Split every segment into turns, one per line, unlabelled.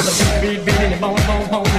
Cause I'm Beat, beat, beat, boom, boom, boom.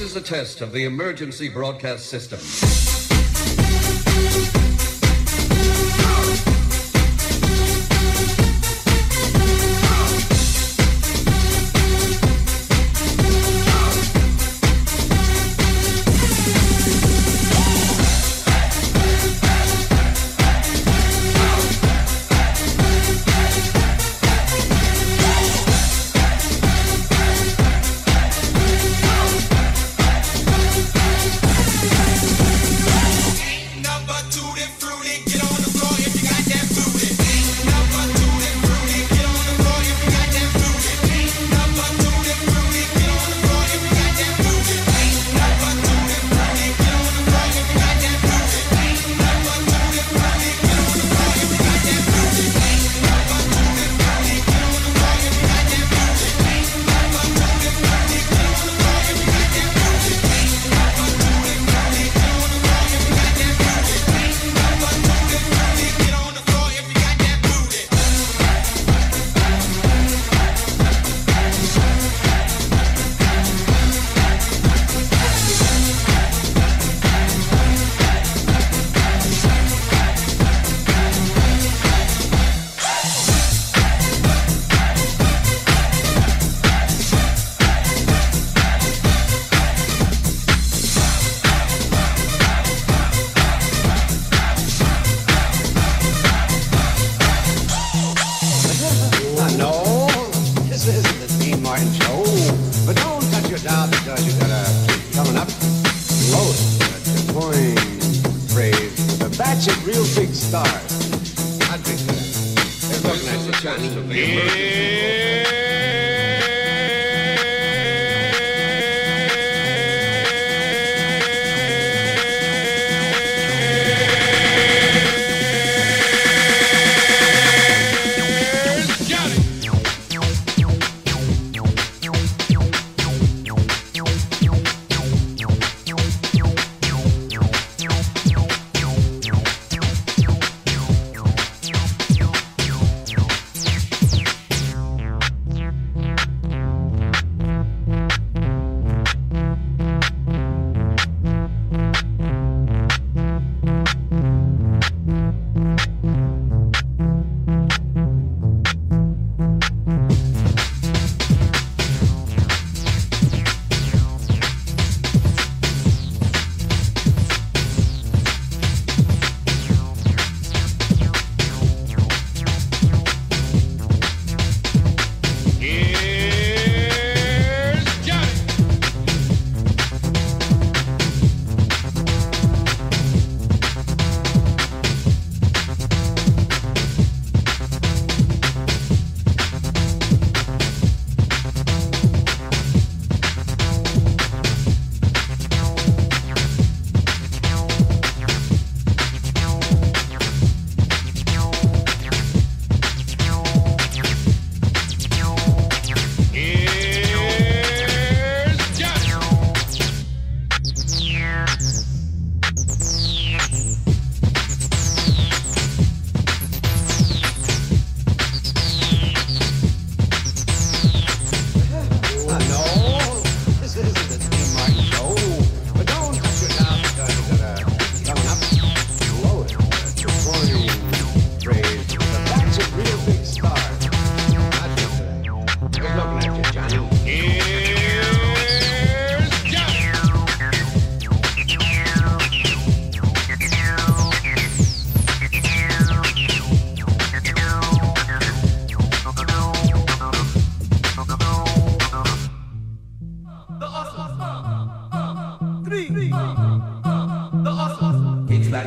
This is a test of the emergency broadcast system.
three. Uh, uh, uh, the
awesome. It's like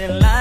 Their lives.